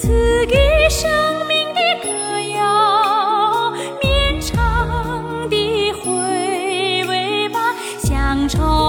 赐给生命的歌谣绵长的回味吧乡愁。